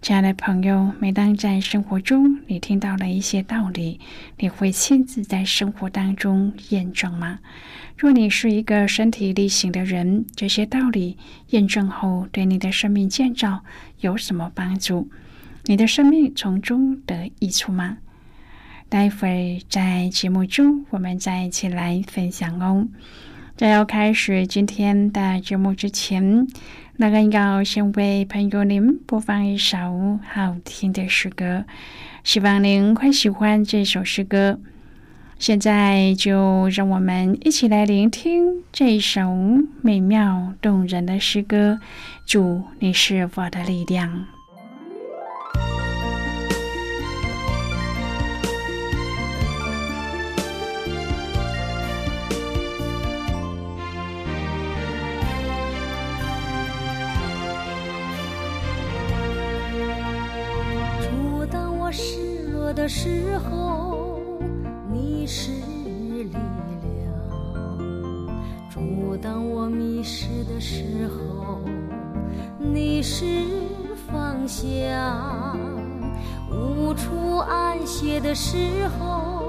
亲爱的朋友，每当在生活中你听到了一些道理，你会亲自在生活当中验证吗？若你是一个身体力行的人，这些道理验证后对你的生命建造有什么帮助？你的生命从中得益处吗？待会儿在节目中我们再一起来分享哦。在要开始今天的节目之前。那个要先为朋友您播放一首好听的诗歌，希望您会喜欢这首诗歌。现在就让我们一起来聆听这首美妙动人的诗歌。主，你是我的力量。当我迷失的时候，你是方向；无处安歇的时候，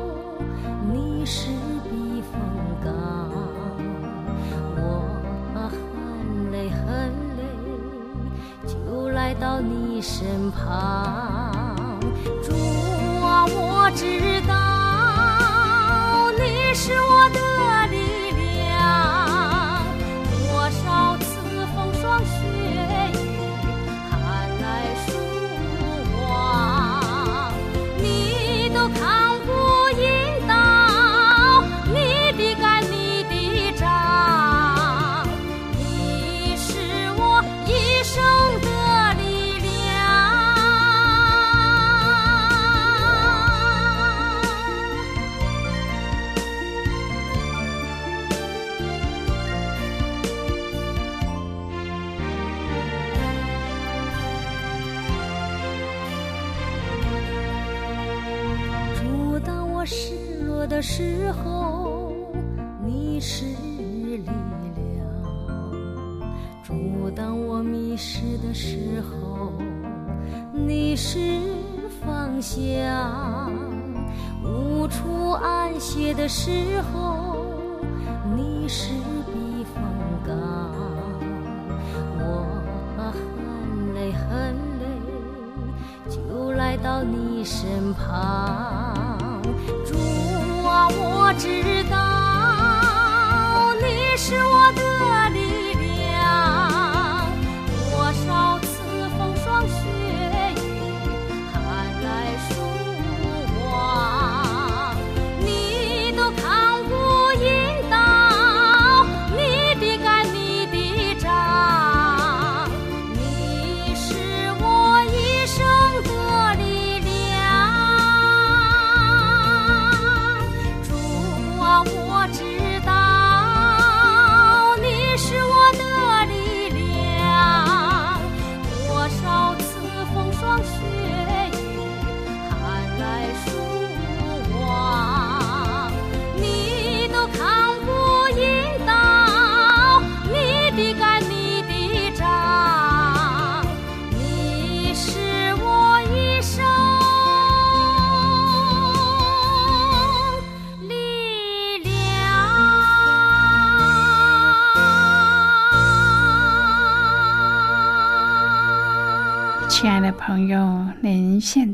你是避风港。我很累很累，就来到你身旁。主啊我知道你是我的的时候，你是力量；主，当我迷失的时候，你是方向；无处安歇的时候，你是避风港。我很累很累，就来到你身旁。我知道你是我的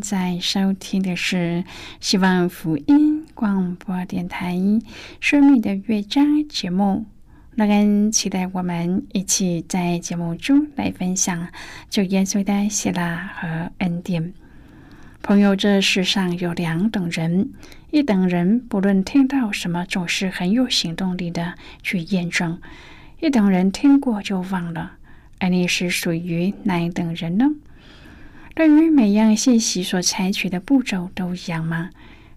在收听的是希望福音广播电台《生命的乐章》节目。那恩期待我们一起在节目中来分享主耶稣的喜乐和恩典。朋友，这世上有两等人：一等人不论听到什么，总是很有行动力的去验证；一等人听过就忘了。而你是属于哪一等人呢？对于每样信息所采取的步骤都一样吗？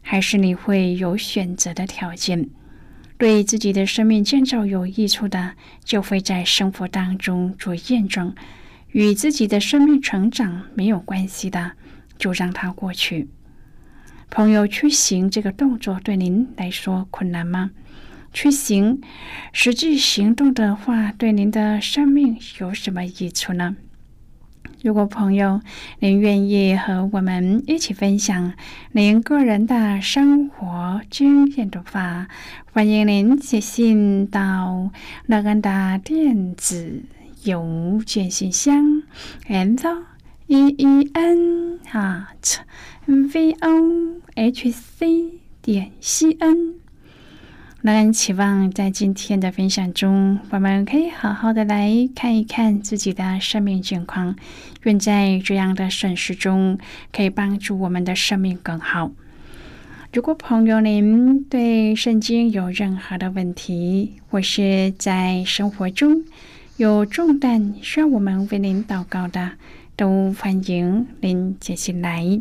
还是你会有选择的条件？对自己的生命建造有益处的，就会在生活当中做验证；与自己的生命成长没有关系的，就让它过去。朋友，去行这个动作对您来说困难吗？去行实际行动的话，对您的生命有什么益处呢？如果朋友您愿意和我们一起分享您个人的生活经验的话，欢迎您写信到乐安的电子邮件信箱：and e e n at v o h c 点 c n。让人期望在今天的分享中，我们可以好好的来看一看自己的生命境况。愿在这样的审视中，可以帮助我们的生命更好。如果朋友您对圣经有任何的问题，或是在生活中有重担需要我们为您祷告的，都欢迎您接进来。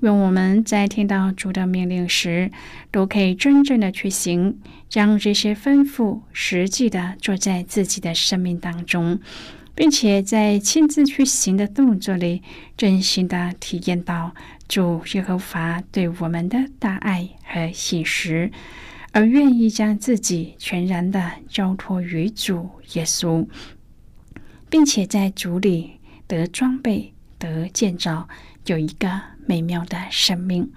愿我们在听到主的命令时，都可以真正的去行，将这些吩咐实际的做在自己的生命当中，并且在亲自去行的动作里，真心的体验到主耶和华对我们的大爱和信实，而愿意将自己全然的交托于主耶稣，并且在主里得装备、得建造，有一个。美妙的生命，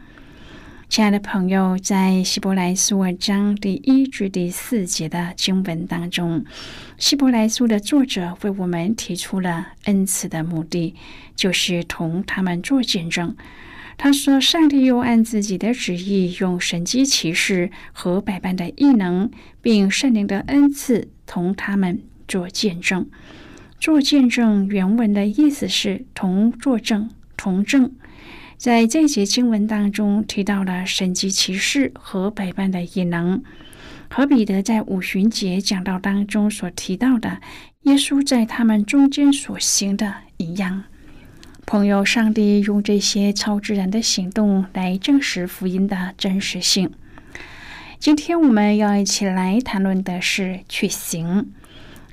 亲爱的朋友，在希伯来书二章第一至第四节的经文当中，希伯来书的作者为我们提出了恩赐的目的，就是同他们做见证。他说：“上帝又按自己的旨意，用神机骑士和百般的异能，并圣灵的恩赐，同他们做见证。做见证原文的意思是同作证、同证。”在这节经文当中提到了神级骑士和百般的异能，和彼得在五旬节讲道当中所提到的耶稣在他们中间所行的一样。朋友，上帝用这些超自然的行动来证实福音的真实性。今天我们要一起来谈论的是去行。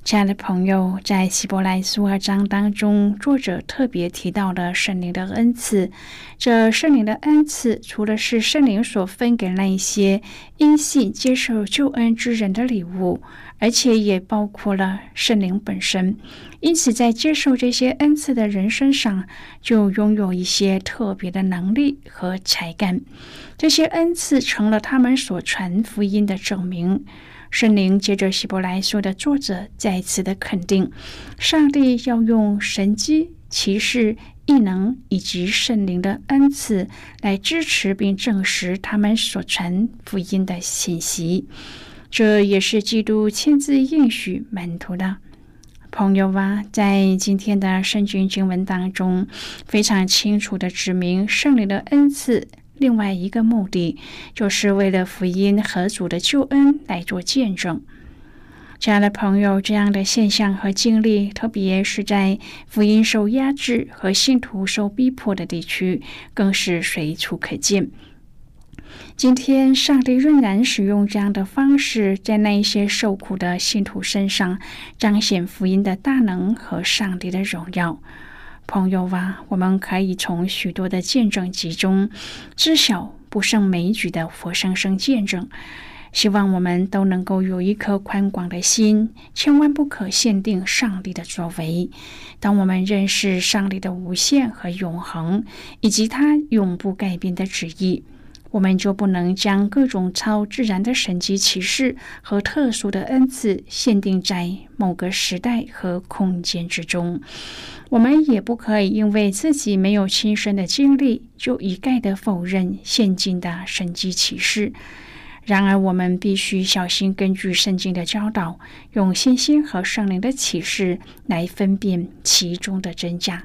亲爱的朋友，在希伯来书二章当中，作者特别提到了圣灵的恩赐。这圣灵的恩赐，除了是圣灵所分给那一些因信接受救恩之人的礼物，而且也包括了圣灵本身。因此，在接受这些恩赐的人身上，就拥有一些特别的能力和才干。这些恩赐成了他们所传福音的证明。圣灵接着希伯来书的作者再次的肯定，上帝要用神机、骑士、异能以及圣灵的恩赐来支持并证实他们所传福音的信息。这也是基督亲自应许门徒的朋友啊，在今天的圣经经文当中，非常清楚的指明圣灵的恩赐。另外一个目的，就是为了福音和主的救恩来做见证。亲爱的朋友，这样的现象和经历，特别是在福音受压制和信徒受逼迫的地区，更是随处可见。今天，上帝仍然使用这样的方式，在那一些受苦的信徒身上彰显福音的大能和上帝的荣耀。朋友啊，我们可以从许多的见证集中知晓不胜枚举的活生生见证。希望我们都能够有一颗宽广的心，千万不可限定上帝的作为。当我们认识上帝的无限和永恒，以及他永不改变的旨意，我们就不能将各种超自然的神迹启示和特殊的恩赐限定在某个时代和空间之中。我们也不可以因为自己没有亲身的经历，就一概的否认现今的神迹启示。然而，我们必须小心根据圣经的教导，用信心和圣灵的启示来分辨其中的真假。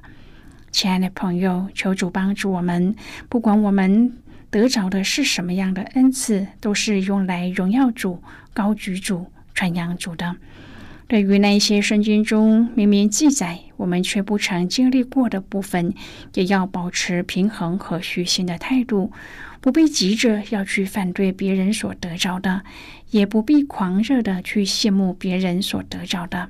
亲爱的朋友，求主帮助我们，不管我们得着的是什么样的恩赐，都是用来荣耀主、高举主、传扬主的。对于那些圣经中明明记载我们却不曾经历过的部分，也要保持平衡和虚心的态度。不必急着要去反对别人所得着的，也不必狂热的去羡慕别人所得着的。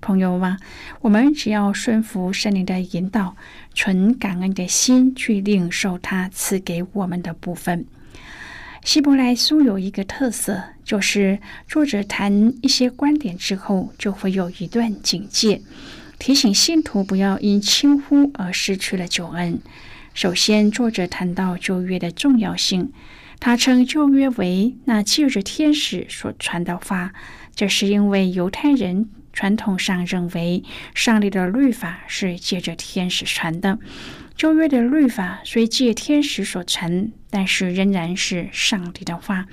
朋友啊，我们只要顺服圣灵的引导，存感恩的心去领受他赐给我们的部分。希伯来书有一个特色，就是作者谈一些观点之后，就会有一段警戒，提醒信徒不要因轻忽而失去了救恩。首先，作者谈到旧约的重要性。他称旧约为那借着天使所传的话，这是因为犹太人传统上认为上帝的律法是借着天使传的。旧约的律法虽借天使所成，但是仍然是上帝的话，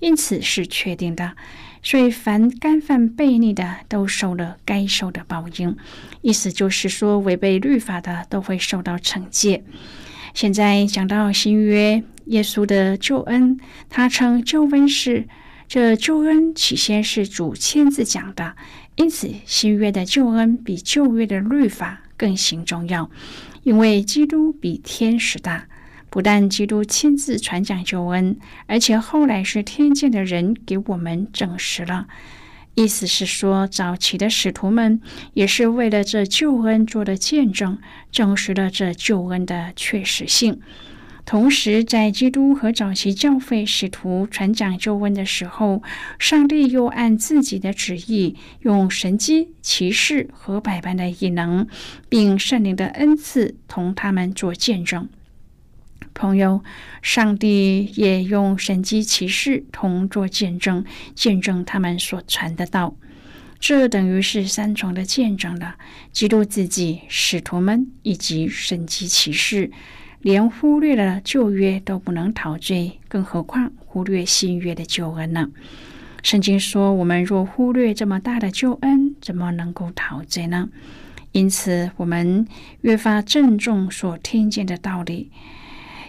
因此是确定的。所以，凡干犯悖逆的，都受了该受的报应。意思就是说，违背律法的都会受到惩戒。现在讲到新约耶稣的救恩，他称救恩是这救恩起先是主亲自讲的，因此新约的救恩比旧约的律法更形重要，因为基督比天使大。不但基督亲自传讲救恩，而且后来是天界的人给我们证实了。意思是说，早期的使徒们也是为了这救恩做的见证，证实了这救恩的确实性。同时，在基督和早期教会使徒传讲救恩的时候，上帝又按自己的旨意，用神机骑士和百般的异能，并圣灵的恩赐，同他们做见证。朋友，上帝也用神机骑士同做见证，见证他们所传的道。这等于是三重的见证了：基督自己、使徒们以及神机骑士。连忽略了旧约都不能陶醉，更何况忽略新约的救恩呢？圣经说：“我们若忽略这么大的救恩，怎么能够陶醉呢？”因此，我们越发郑重所听见的道理。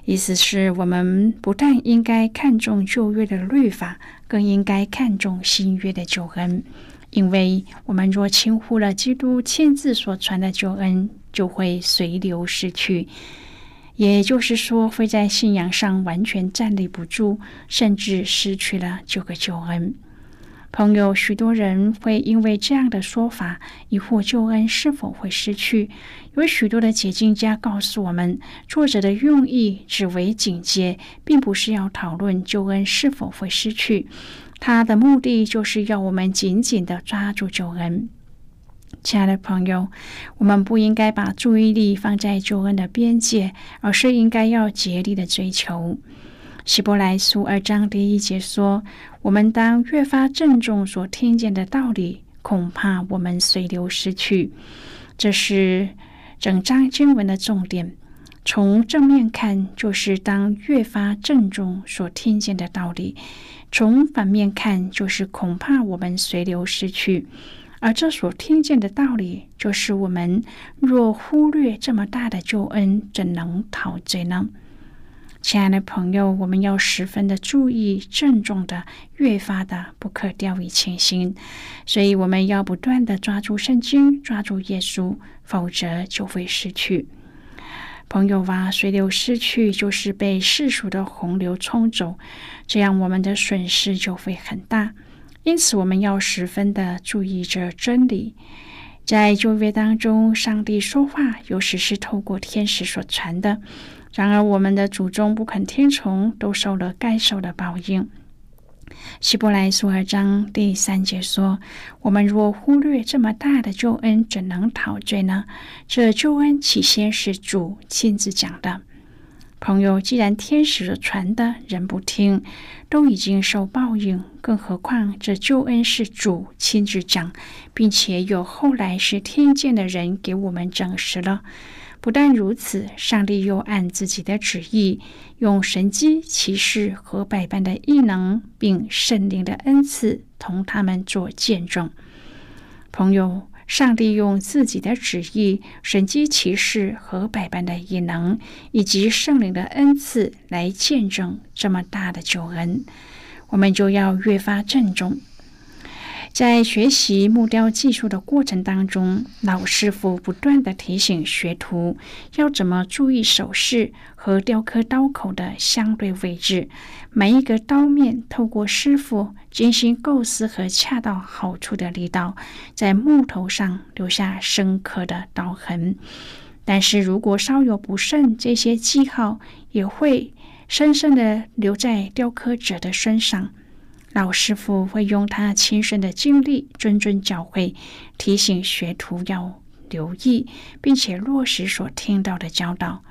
意思是我们不但应该看重旧约的律法，更应该看重新约的救恩。因为我们若轻忽了基督亲自所传的救恩，就会随流失去。也就是说，会在信仰上完全站立不住，甚至失去了这个救恩。朋友，许多人会因为这样的说法疑惑救恩是否会失去。有许多的解经家告诉我们，作者的用意只为警戒，并不是要讨论救恩是否会失去。他的目的就是要我们紧紧的抓住救恩。亲爱的朋友，我们不应该把注意力放在救恩的边界，而是应该要竭力的追求。希伯来书二章第一节说：“我们当越发郑重所听见的道理，恐怕我们随流失去。”这是整章经文的重点。从正面看，就是当越发郑重所听见的道理；从反面看，就是恐怕我们随流失去。而这所听见的道理，就是我们若忽略这么大的救恩，怎能陶醉呢？亲爱的朋友，我们要十分的注意，郑重的，越发的不可掉以轻心。所以我们要不断的抓住圣经，抓住耶稣，否则就会失去。朋友啊，随流失去，就是被世俗的洪流冲走，这样我们的损失就会很大。因此，我们要十分的注意这真理。在旧约当中，上帝说话有时是透过天使所传的。然而，我们的祖宗不肯听从，都受了该受的报应。希伯来书二章第三节说：“我们若忽略这么大的救恩，怎能陶醉呢？这救恩起先是主亲自讲的。”朋友，既然天使传的人不听，都已经受报应，更何况这救恩是主亲自讲，并且有后来是听见的人给我们证实了。不但如此，上帝又按自己的旨意，用神机骑士和百般的异能，并圣灵的恩赐，同他们做见证。朋友。上帝用自己的旨意、神机骑士和百般的异能，以及圣灵的恩赐来见证这么大的救恩，我们就要越发郑重。在学习木雕技术的过程当中，老师傅不断的提醒学徒要怎么注意手势和雕刻刀口的相对位置。每一个刀面透过师傅精心构思和恰到好处的力道，在木头上留下深刻的刀痕。但是如果稍有不慎，这些记号也会深深的留在雕刻者的身上。老师傅会用他亲身的经历谆谆教诲，提醒学徒要留意，并且落实所听到的教导。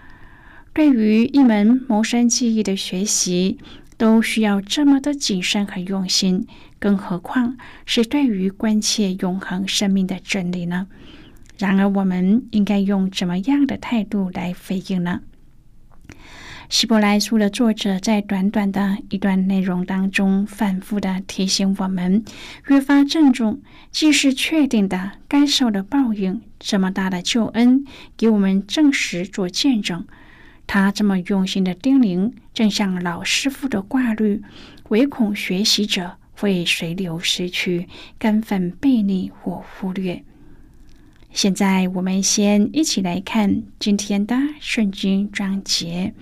对于一门谋生技艺的学习，都需要这么的谨慎和用心，更何况是对于关切永恒生命的真理呢？然而，我们应该用怎么样的态度来回应呢？希伯来书的作者在短短的一段内容当中，反复的提醒我们，越发郑重，既是确定的该受的报应，这么大的救恩，给我们证实做见证。他这么用心的叮咛，正像老师傅的挂虑，唯恐学习者会随流失去，根本背逆或忽略。现在，我们先一起来看今天的圣经章节。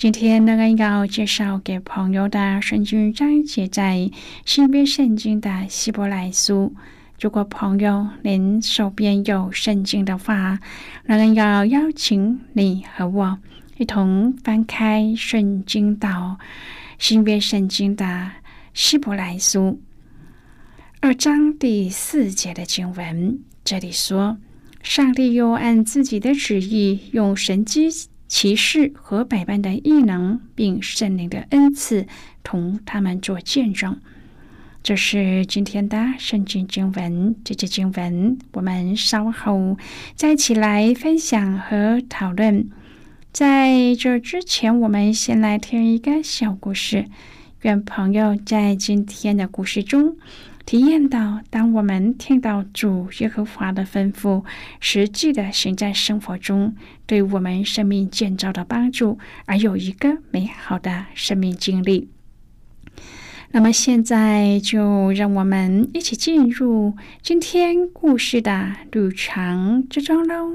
今天那个要介绍给朋友的圣经章节在新约圣经的希伯来书。如果朋友您手边有圣经的话，那个要邀请你和我一同翻开圣经到新约圣经的希伯来书二章第四节的经文。这里说，上帝又按自己的旨意用神机。骑士和百般的异能，并圣灵的恩赐，同他们做见证。这是今天的圣经经文。这节经文，我们稍后再起来分享和讨论。在这之前，我们先来听一个小故事。愿朋友在今天的故事中。体验到，当我们听到主耶和华的吩咐，实际的行在生活中，对我们生命建造的帮助，而有一个美好的生命经历。那么，现在就让我们一起进入今天故事的旅程之中喽。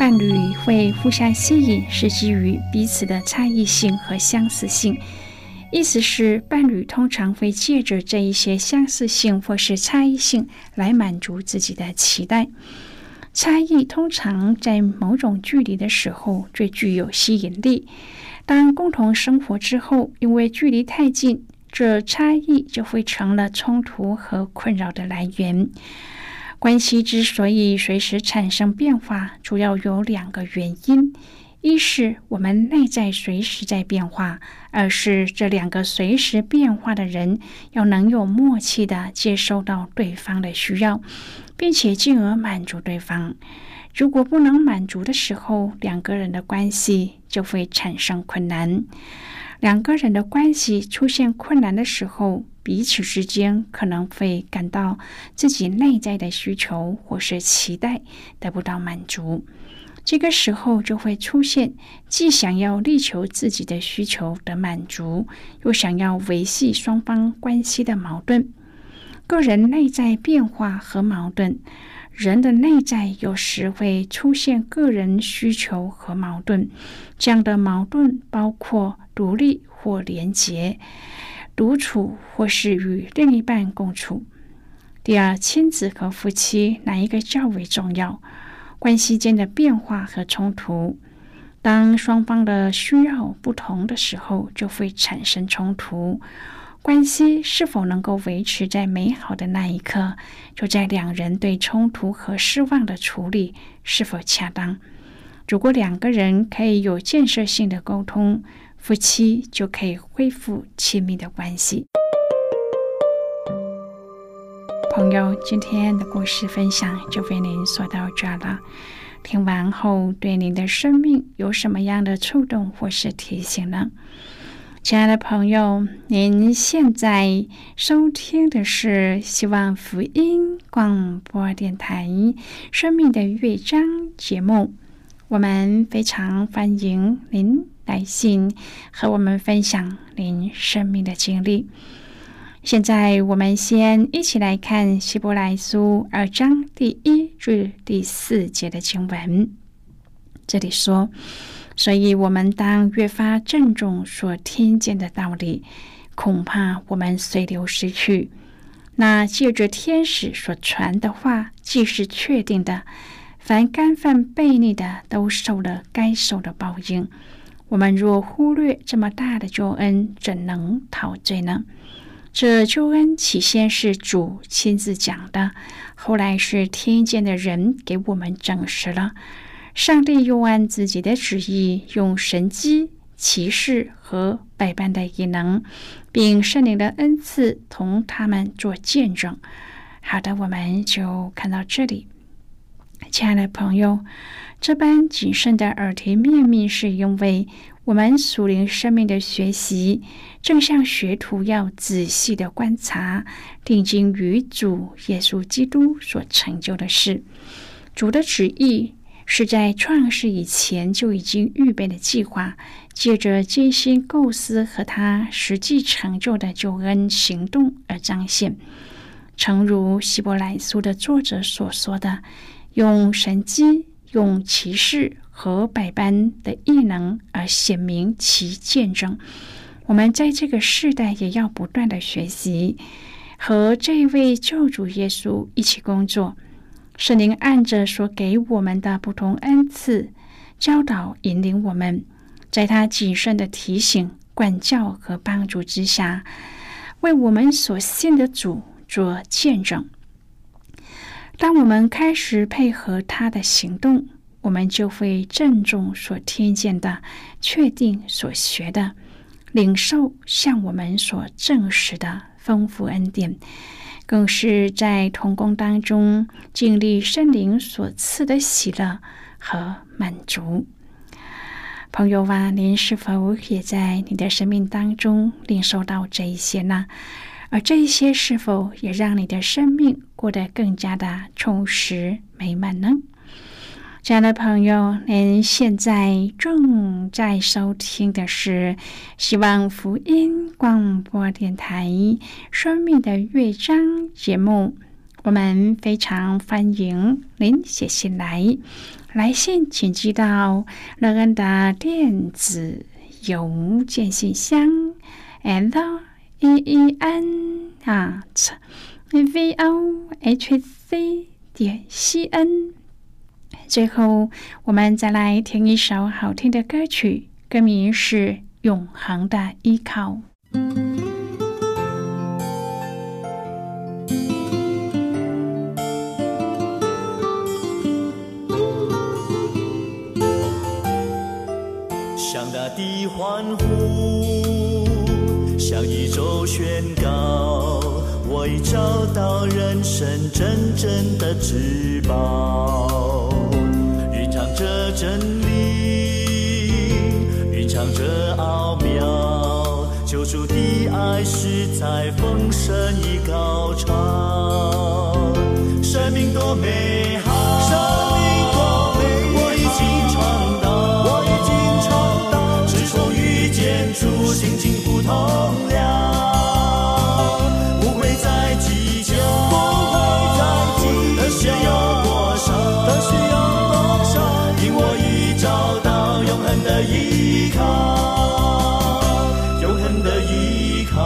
伴侣会互相吸引，是基于彼此的差异性和相似性。意思是，伴侣通常会借着这一些相似性或是差异性来满足自己的期待。差异通常在某种距离的时候最具有吸引力。当共同生活之后，因为距离太近，这差异就会成了冲突和困扰的来源。关系之所以随时产生变化，主要有两个原因。一是我们内在随时在变化，二是这两个随时变化的人要能有默契的接收到对方的需要，并且进而满足对方。如果不能满足的时候，两个人的关系就会产生困难。两个人的关系出现困难的时候，彼此之间可能会感到自己内在的需求或是期待得不到满足。这个时候就会出现既想要力求自己的需求的满足，又想要维系双方关系的矛盾。个人内在变化和矛盾，人的内在有时会出现个人需求和矛盾。这样的矛盾包括独立或连结。独处或是与另一半共处。第二，亲子和夫妻哪一个较为重要？关系间的变化和冲突，当双方的需要不同的时候，就会产生冲突。关系是否能够维持在美好的那一刻，就在两人对冲突和失望的处理是否恰当。如果两个人可以有建设性的沟通，夫妻就可以恢复亲密的关系。朋友，今天的故事分享就为您说到这了。听完后，对您的生命有什么样的触动或是提醒呢？亲爱的朋友，您现在收听的是希望福音广播电台《生命的乐章》节目。我们非常欢迎您来信和我们分享您生命的经历。现在，我们先一起来看希伯来书二章第一至第四节的经文。这里说。所以，我们当越发郑重所听见的道理，恐怕我们随流失去。那借着天使所传的话，既是确定的，凡干犯悖逆的，都受了该受的报应。我们若忽略这么大的救恩，怎能陶醉呢？这救恩起先是主亲自讲的，后来是听见的人给我们证实了。上帝又按自己的旨意，用神机、骑士和百般的异能，并圣灵的恩赐，同他们做见证。好的，我们就看到这里，亲爱的朋友，这般谨慎的耳提面命，是因为我们属灵生命的学习，正像学徒要仔细的观察、定睛于主耶稣基督所成就的事，主的旨意。是在创世以前就已经预备的计划，借着精心构思和他实际成就的救恩行动而彰显。诚如希伯来书的作者所说的：“用神机、用骑士和百般的异能而显明其见证。”我们在这个世代也要不断的学习，和这位救主耶稣一起工作。圣灵按着所给我们的不同恩赐，教导引领我们，在他谨慎的提醒、管教和帮助之下，为我们所信的主做见证。当我们开始配合他的行动，我们就会郑重所听见的，确定所学的，领受向我们所证实的丰富恩典。更是在童工当中经历圣灵所赐的喜乐和满足。朋友啊，您是否也在你的生命当中领受到这一些呢？而这一些是否也让你的生命过得更加的充实美满呢？亲爱的朋友，您现在正在收听的是希望福音广播电台《生命的乐章》节目。我们非常欢迎您写信来，来信请寄到乐恩的电子邮件信箱：l e e n at v o h c 点 c n。最后，我们再来听一首好听的歌曲，歌名是《永恒的依靠》。向大地欢呼，向宇宙宣告，我已找到人生真正的至宝。真理，蕴藏着奥妙，救赎的爱是在丰盛与高潮，生命多美好，生命多美好，我已经尝到，我已经尝到，是否遇见主，心情不同了。靠，永恒的依靠，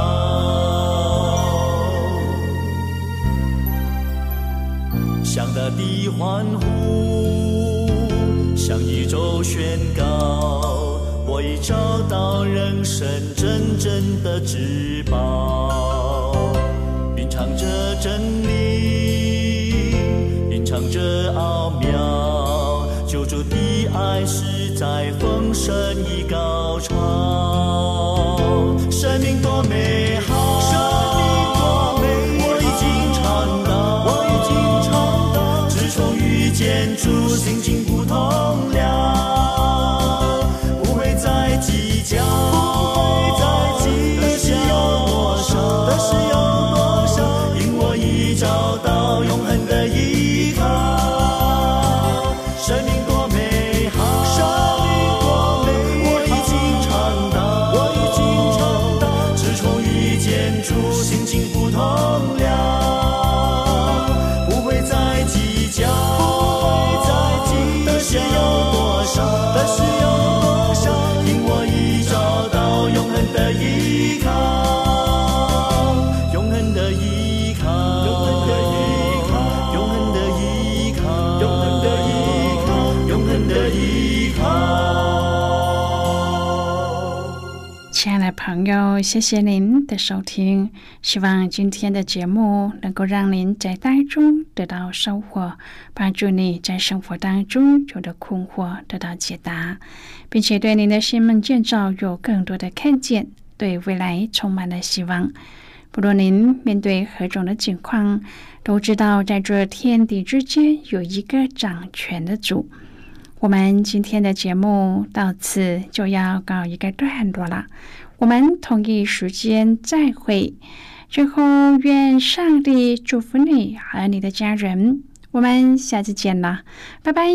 向大地欢呼，向宇宙宣告，我已找到人生真正的至宝，蕴藏着真理。在丰盛已高潮，生命多美好。生命多美好，我已经尝到，我已经尝到，自从遇见主，心情不同了，不会再计较，不会再计较，得失有多少，得失有多少，因我已找到永恒朋友，谢谢您的收听。希望今天的节目能够让您在当中得到收获，帮助你在生活当中有的困惑得到解答，并且对您的心门建造有更多的看见，对未来充满了希望。不论您面对何种的境况，都知道在这天地之间有一个掌权的主。我们今天的节目到此就要告一个段落了，我们同一时间再会。最后，愿上帝祝福你和你的家人。我们下次见了，拜拜。